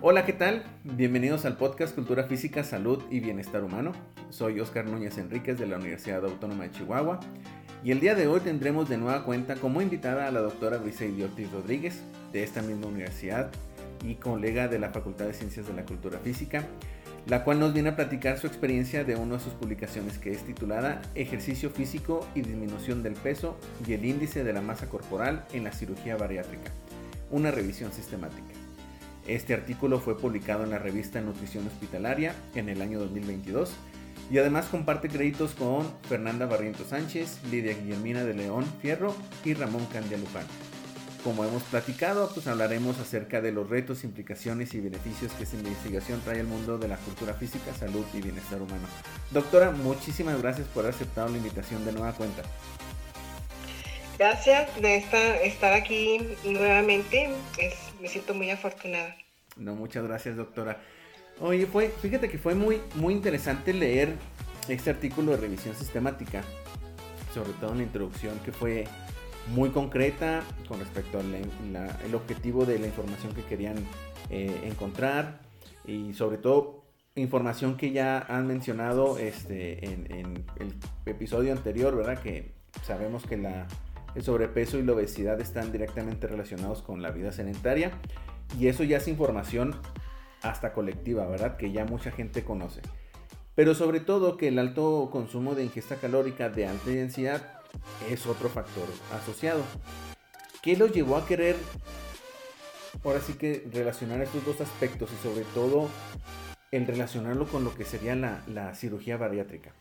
Hola, ¿qué tal? Bienvenidos al podcast Cultura Física, Salud y Bienestar Humano. Soy Oscar Núñez Enríquez de la Universidad Autónoma de Chihuahua y el día de hoy tendremos de nueva cuenta como invitada a la doctora Briseide Ortiz Rodríguez de esta misma universidad y colega de la Facultad de Ciencias de la Cultura Física, la cual nos viene a platicar su experiencia de una de sus publicaciones que es titulada Ejercicio físico y disminución del peso y el índice de la masa corporal en la cirugía bariátrica, una revisión sistemática. Este artículo fue publicado en la revista Nutrición Hospitalaria en el año 2022 y además comparte créditos con Fernanda Barrientos Sánchez, Lidia Guillermina de León Fierro y Ramón Candia Luján. Como hemos platicado, pues hablaremos acerca de los retos, implicaciones y beneficios que esta investigación trae al mundo de la cultura física, salud y bienestar humano. Doctora, muchísimas gracias por haber aceptado la invitación de nueva cuenta. Gracias de estar aquí nuevamente. me siento muy afortunada. No, muchas gracias, doctora. Oye, fue, fíjate que fue muy, muy interesante leer este artículo de revisión sistemática, sobre todo en la introducción, que fue muy concreta con respecto al objetivo de la información que querían eh, encontrar y sobre todo información que ya han mencionado este, en, en el episodio anterior, ¿verdad? Que sabemos que la, el sobrepeso y la obesidad están directamente relacionados con la vida sedentaria y eso ya es información hasta colectiva, ¿verdad? Que ya mucha gente conoce. Pero sobre todo que el alto consumo de ingesta calórica de alta densidad es otro factor asociado. ¿Qué los llevó a querer, ahora sí que relacionar estos dos aspectos y sobre todo el relacionarlo con lo que sería la, la cirugía bariátrica?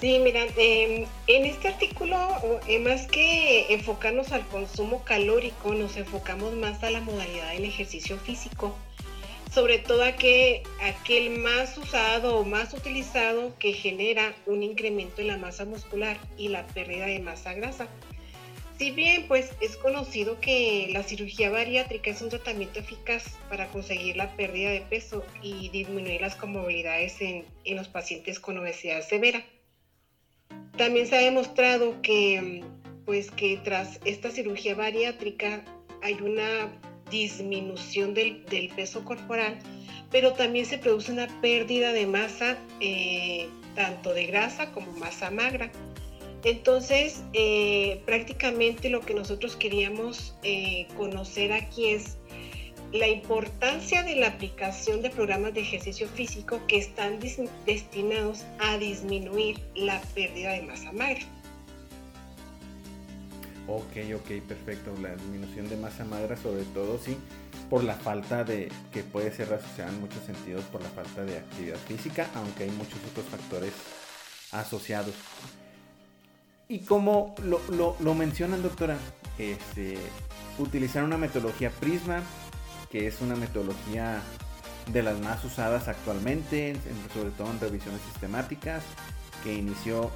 Sí, mira, em, en este artículo, eh, más que enfocarnos al consumo calórico, nos enfocamos más a la modalidad del ejercicio físico, sobre todo aquel, más usado o más utilizado que genera un incremento en la masa muscular y la pérdida de masa grasa. Si bien pues es conocido que la cirugía bariátrica es un tratamiento eficaz para conseguir la pérdida de peso y disminuir las comorbilidades en, en los pacientes con obesidad severa. También se ha demostrado que, pues, que tras esta cirugía bariátrica hay una disminución del, peso corporal, pero también se produce una pérdida de masa, eh, tanto de grasa como masa magra. Entonces, eh, prácticamente lo que nosotros queríamos eh, conocer aquí es la importancia de la aplicación de programas de ejercicio físico que están destinados a disminuir la pérdida de masa magra. Ok, ok, perfecto. La disminución de masa magra, sobre todo, sí, por la falta de, que puede ser asociada en muchos sentidos por la falta de actividad física, aunque hay muchos otros factores asociados. Y como lo, lo mencionan, doctora, este, utilizar una metodología Prisma que es una metodología de las más usadas actualmente, sobre todo en revisiones sistemáticas, que inició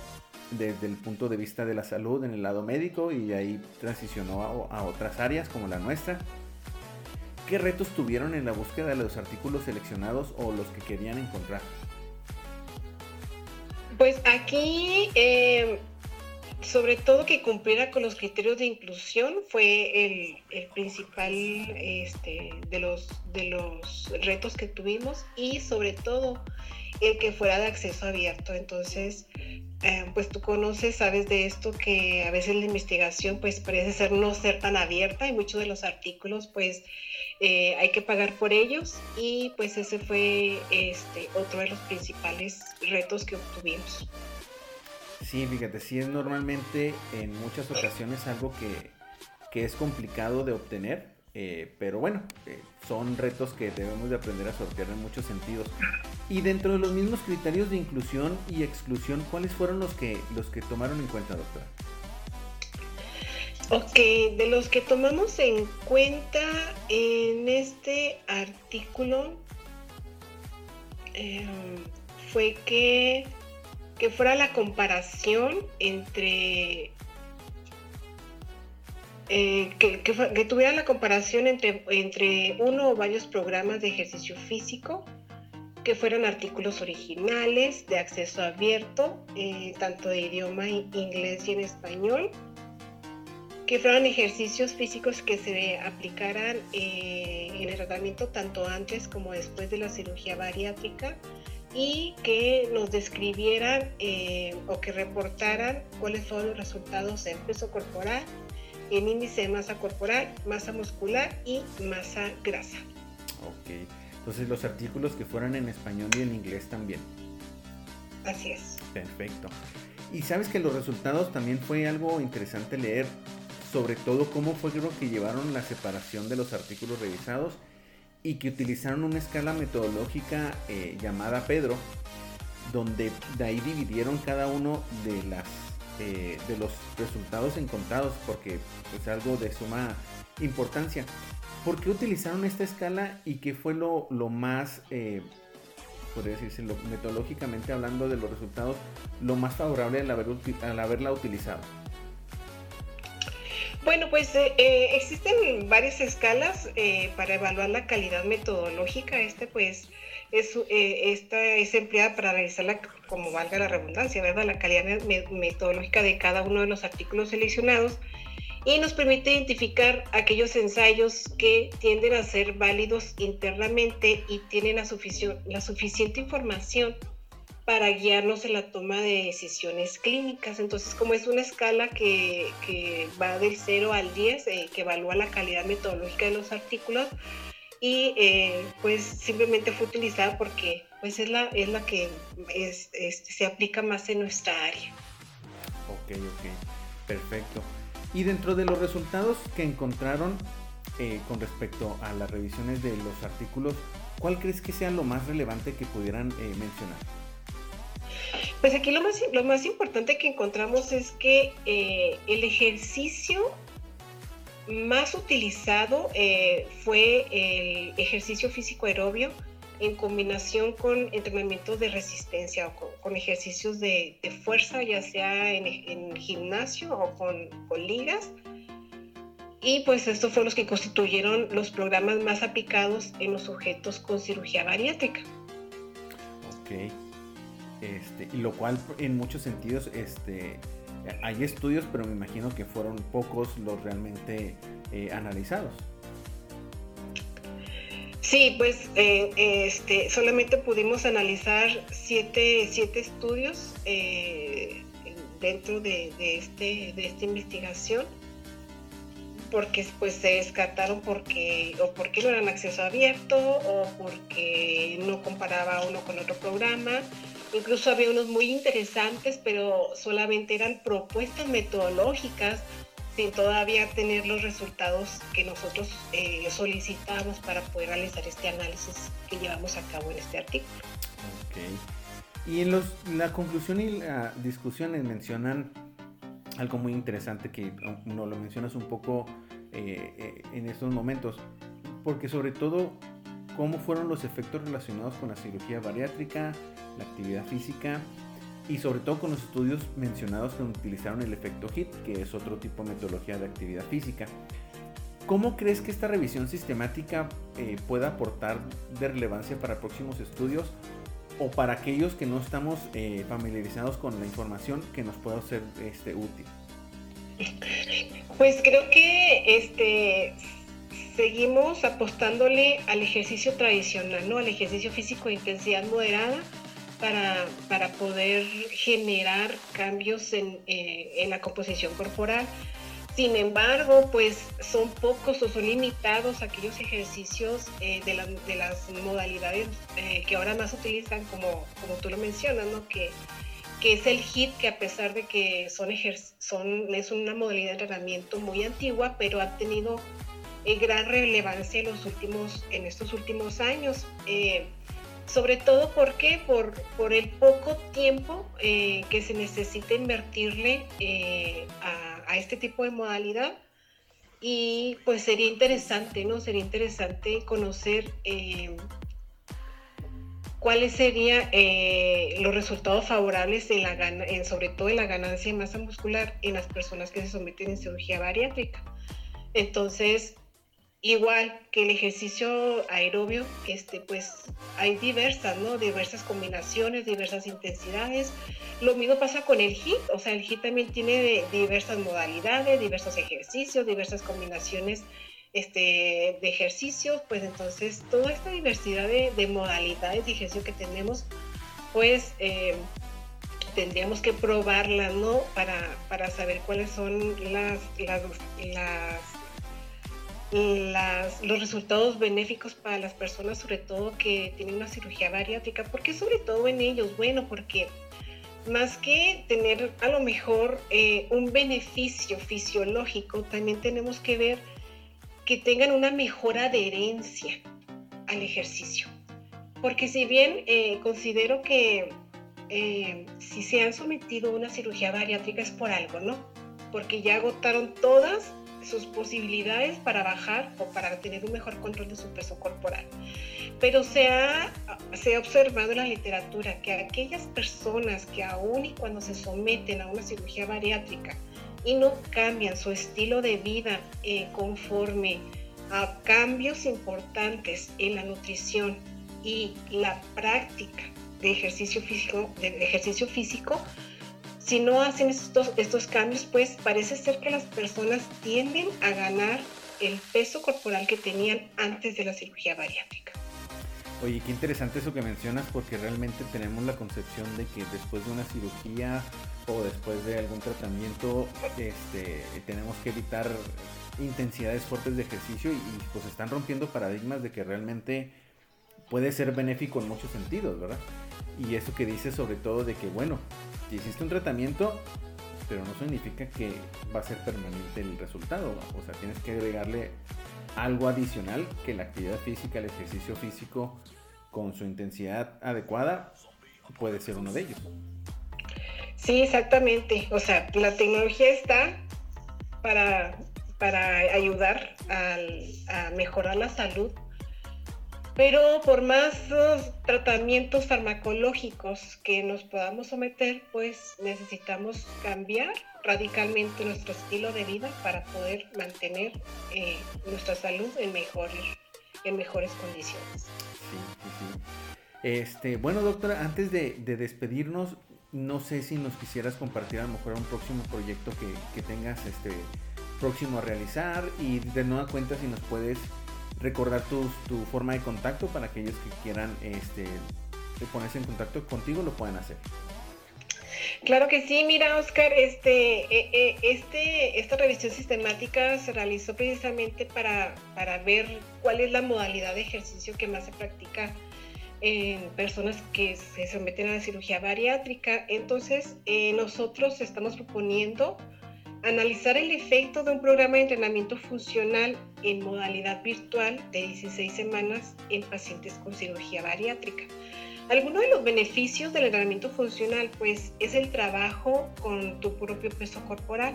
desde el punto de vista de la salud en el lado médico y ahí transicionó a, otras áreas como la nuestra. ¿Qué retos tuvieron en la búsqueda de los artículos seleccionados o los que querían encontrar? Pues aquí eh, sobre todo que cumpliera con los criterios de inclusión fue el, principal este, de, los, de los retos que tuvimos y sobre todo el que fuera de acceso abierto. Entonces, eh, pues tú conoces, sabes de esto que a veces la investigación pues parece ser no ser tan abierta y muchos de los artículos pues eh, hay que pagar por ellos y pues ese fue este, otro de los principales retos que obtuvimos. Sí, fíjate, sí es normalmente en muchas ocasiones algo que, es complicado de obtener, eh, pero bueno, eh, son retos que debemos de aprender a sortear en muchos sentidos. Y dentro de los mismos criterios de inclusión y exclusión, ¿cuáles fueron los que, los que tomaron en cuenta, doctora? Ok, de los que tomamos en cuenta en este artículo eh, fue que que fuera la comparación entre eh, que, tuviera la comparación entre, entre uno o varios programas de ejercicio físico que fueran artículos originales de acceso abierto, eh, tanto de idioma inglés y en español, que fueran ejercicios físicos que se aplicaran eh, en el tratamiento tanto antes como después de la cirugía bariátrica y que nos describieran o que reportaran cuáles fueron los resultados en peso corporal, en índice de masa corporal, masa muscular y masa grasa. Ok, entonces los artículos que fueran en español y en inglés también. Así es. Perfecto. Y sabes que los resultados también fue algo interesante leer, sobre todo cómo fue lo que llevaron la separación de los artículos revisados y que utilizaron una escala metodológica eh, llamada Pedro, donde de ahí dividieron cada uno de las eh, de los resultados encontrados, porque es algo de suma importancia. ¿Por qué utilizaron esta escala y qué fue lo, lo más, eh, podría decirse, metodológicamente hablando de los resultados, lo más favorable al, haber, al haberla utilizado? Bueno, pues eh, eh, existen varias escalas eh, para evaluar la calidad metodológica. Este, pues, es, esta es empleada para realizar, la, como valga la redundancia, ¿verdad? La calidad metodológica de cada uno de los artículos seleccionados y nos permite identificar aquellos ensayos que tienden a ser válidos internamente y tienen la, la suficiente información para guiarnos en la toma de decisiones clínicas. Entonces, como es una escala que, va del 0 al 10, eh, que evalúa la calidad metodológica de los artículos, y eh, pues simplemente fue utilizada porque pues es la, es la que es, se aplica más en nuestra área. Ok, ok, perfecto. Y dentro de los resultados que encontraron eh, con respecto a las revisiones de los artículos, ¿cuál crees que sea lo más relevante que pudieran mencionar? Pues aquí lo más, lo más importante que encontramos es que eh, el ejercicio más utilizado eh, fue el ejercicio físico aerobio en combinación con entrenamientos de resistencia o con, ejercicios de, fuerza, ya sea en, gimnasio o con, ligas. Y pues estos fueron los que constituyeron los programas más aplicados en los sujetos con cirugía bariátrica. Ok. Este, lo cual en muchos sentidos este, hay estudios, pero me imagino que fueron pocos los realmente eh, analizados. Sí, pues eh, este, solamente pudimos analizar siete, siete estudios eh, dentro de, este, de esta investigación porque pues se descartaron porque o porque no eran acceso abierto o porque no comparaba uno con otro programa Incluso había unos muy interesantes, pero solamente eran propuestas metodológicas sin todavía tener los resultados que nosotros eh, solicitamos para poder realizar este análisis que llevamos a cabo en este artículo. Ok. Y en los, la conclusión y la discusión mencionan algo muy interesante que no lo mencionas un poco eh, eh, en estos momentos, porque sobre todo cómo fueron los efectos relacionados con la cirugía bariátrica, la actividad física y sobre todo con los estudios mencionados que utilizaron el efecto HIT, que es otro tipo de metodología de actividad física. ¿Cómo crees que esta revisión sistemática eh, pueda aportar de relevancia para próximos estudios o para aquellos que no estamos eh, familiarizados con la información que nos pueda ser este, útil? Pues creo que este, seguimos apostándole al ejercicio tradicional, ¿no? al ejercicio físico de intensidad moderada para, poder generar cambios en, eh, en, la composición corporal. Sin embargo, pues son pocos o son limitados aquellos ejercicios eh, de, de, las modalidades eh, que ahora más utilizan, como, como tú lo mencionas, ¿no? que, que es el HIT, que a pesar de que son, son es una modalidad de entrenamiento muy antigua, pero ha tenido gran relevancia en, los últimos, en estos últimos años sobre todo porque por, por el poco tiempo eh, que se necesita invertirle eh, a, este tipo de modalidad y pues sería interesante, ¿no? Sería interesante conocer eh, cuáles serían los resultados favorables en la en, sobre todo en la ganancia de masa muscular en las personas que se someten a cirugía bariátrica. Entonces, igual que el ejercicio aerobio, este, pues hay diversas, ¿no? Diversas combinaciones, diversas intensidades. Lo mismo pasa con el HIT, o sea, el HIT también tiene diversas modalidades, diversos ejercicios, diversas combinaciones este, de ejercicios, pues entonces toda esta diversidad de, modalidades de ejercicio que tenemos, pues eh, tendríamos que probarla, ¿no? Para, para saber cuáles son las, los resultados benéficos para las personas, sobre todo que tienen una cirugía bariátrica. ¿Por qué sobre todo en ellos? Bueno, porque más que tener a lo mejor eh, un beneficio fisiológico, también tenemos que ver que tengan una mejor adherencia al ejercicio. Porque si bien eh, considero que eh, si se han sometido a una cirugía bariátrica es por algo, ¿no? Porque ya agotaron todas sus posibilidades para bajar o para tener un mejor control de su peso corporal. Pero se ha, se ha observado en la literatura que aquellas personas que aún y cuando se someten a una cirugía bariátrica y no cambian su estilo de vida eh, conforme a cambios importantes en la nutrición y la práctica de ejercicio físico, de ejercicio físico, si no hacen estos, estos cambios, pues parece ser que las personas tienden a ganar el peso corporal que tenían antes de la cirugía bariátrica. Oye, qué interesante eso que mencionas porque realmente tenemos la concepción de que después de una cirugía o después de algún tratamiento este, tenemos que evitar intensidades fuertes de ejercicio y, y pues están rompiendo paradigmas de que realmente puede ser benéfico en muchos sentidos, ¿verdad? Y eso que dice sobre todo de que, bueno, hiciste un tratamiento, pero no significa que va a ser permanente el resultado. O sea, tienes que agregarle algo adicional que la actividad física, el ejercicio físico con su intensidad adecuada puede ser uno de ellos. Sí, exactamente. O sea, la tecnología está para, para ayudar a mejorar la salud pero por más tratamientos farmacológicos que nos podamos someter, pues necesitamos cambiar radicalmente nuestro estilo de vida para poder mantener eh, nuestra salud en mejores, en mejores condiciones. Sí, sí, sí. Este, bueno, doctora, antes de, despedirnos, no sé si nos quisieras compartir a lo mejor un próximo proyecto que, que tengas este, próximo a realizar y de nueva cuenta si nos puedes recordar tu, tu forma de contacto para aquellos que quieran este, ponerse en contacto contigo lo puedan hacer. Claro que sí, mira Oscar, este, eh, eh, este, esta revisión sistemática se realizó precisamente para, para ver cuál es la modalidad de ejercicio que más se practica en personas que se someten a la cirugía bariátrica. Entonces, eh, nosotros estamos proponiendo Analizar el efecto de un programa de entrenamiento funcional en modalidad virtual de 16 semanas en pacientes con cirugía bariátrica. Algunos de los beneficios del entrenamiento funcional, pues, es el trabajo con tu propio peso corporal.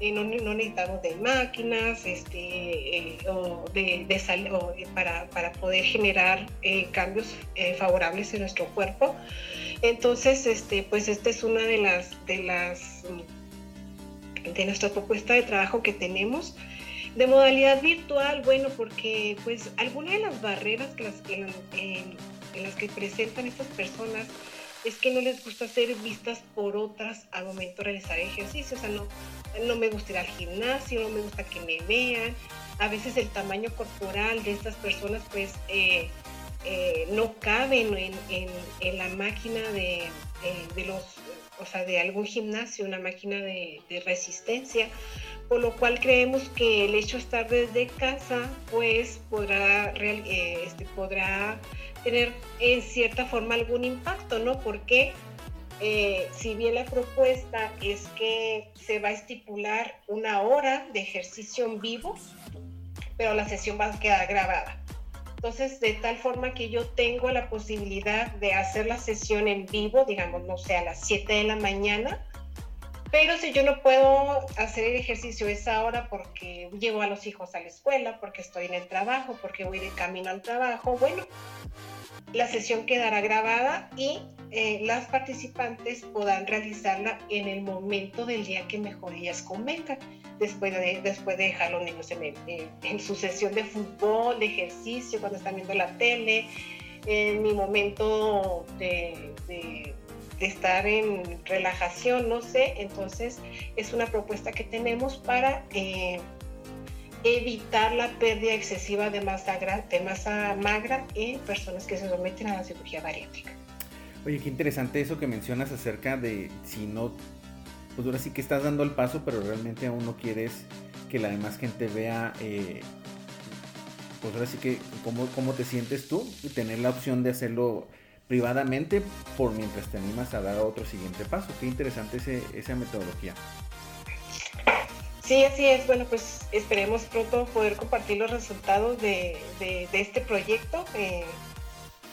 Eh, no, necesitamos de máquinas este, eh, o de, de para, para, poder generar eh, cambios favorables en nuestro cuerpo. Entonces, este, pues esta es una de las, de las de nuestra propuesta de trabajo que tenemos. De modalidad virtual, bueno, porque pues algunas de las barreras que las, en, en, las que presentan estas personas es que no les gusta ser vistas por otras al momento de realizar ejercicio. O sea, no, no me gusta ir al gimnasio, no me gusta que me vean. A veces el tamaño corporal de estas personas pues eh, eh, no caben en, en, la máquina de, de los o sea, de algún gimnasio, una máquina de, resistencia, por lo cual creemos que el hecho de estar desde casa, pues podrá, eh, este, podrá tener en cierta forma algún impacto, ¿no? Porque eh, si bien la propuesta es que se va a estipular una hora de ejercicio en vivo, pero la sesión va a quedar grabada. Entonces, de tal forma que yo tengo la posibilidad de hacer la sesión en vivo, digamos, no sé, a las 7 de la mañana, Pero si yo no puedo hacer el ejercicio esa hora porque llevo a los hijos a la escuela, porque estoy en el trabajo, porque voy de camino al trabajo, bueno, la sesión quedará grabada y eh, las participantes podrán realizarla en el momento del día que mejor ellas convengan, después de, después de dejar los niños en, su sesión de fútbol, de ejercicio, cuando están viendo la tele, en mi momento de, estar en relajación, no sé. Entonces es una propuesta que tenemos para... Eh, evitar la pérdida excesiva de masa, magra en personas que se someten a la cirugía bariátrica. Oye, qué interesante eso que mencionas acerca de si no, pues ahora sí que estás dando el paso, pero realmente aún no quieres que la demás gente vea, eh, pues ahora sí que cómo, cómo te sientes tú y tener la opción de hacerlo privadamente por mientras te animas a dar otro siguiente paso. Qué interesante ese, esa metodología. Sí, así es. Bueno, pues esperemos pronto poder compartir los resultados de, este proyecto eh,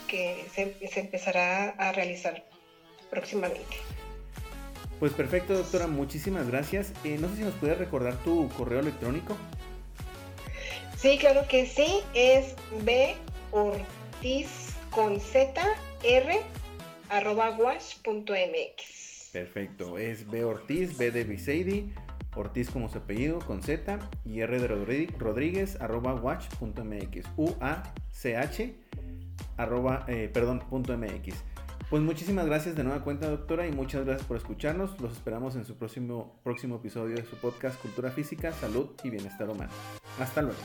que se, empezará a realizar próximamente. Pues perfecto, doctora. Muchísimas gracias. Eh, no sé si nos puede recordar tu correo electrónico. Sí, claro que sí. Es b ortiz con z r arroba Perfecto. Es b ortiz, b de Biseidi Ortiz como su apellido con Z y R de Rodríguez arroba watch.mx. U-A-C-H arroba, eh, perdón, punto MX. Pues muchísimas gracias de nueva cuenta, doctora, y muchas gracias por escucharnos. Los esperamos en su próximo, próximo episodio de su podcast Cultura Física, Salud y Bienestar Humano. Hasta luego.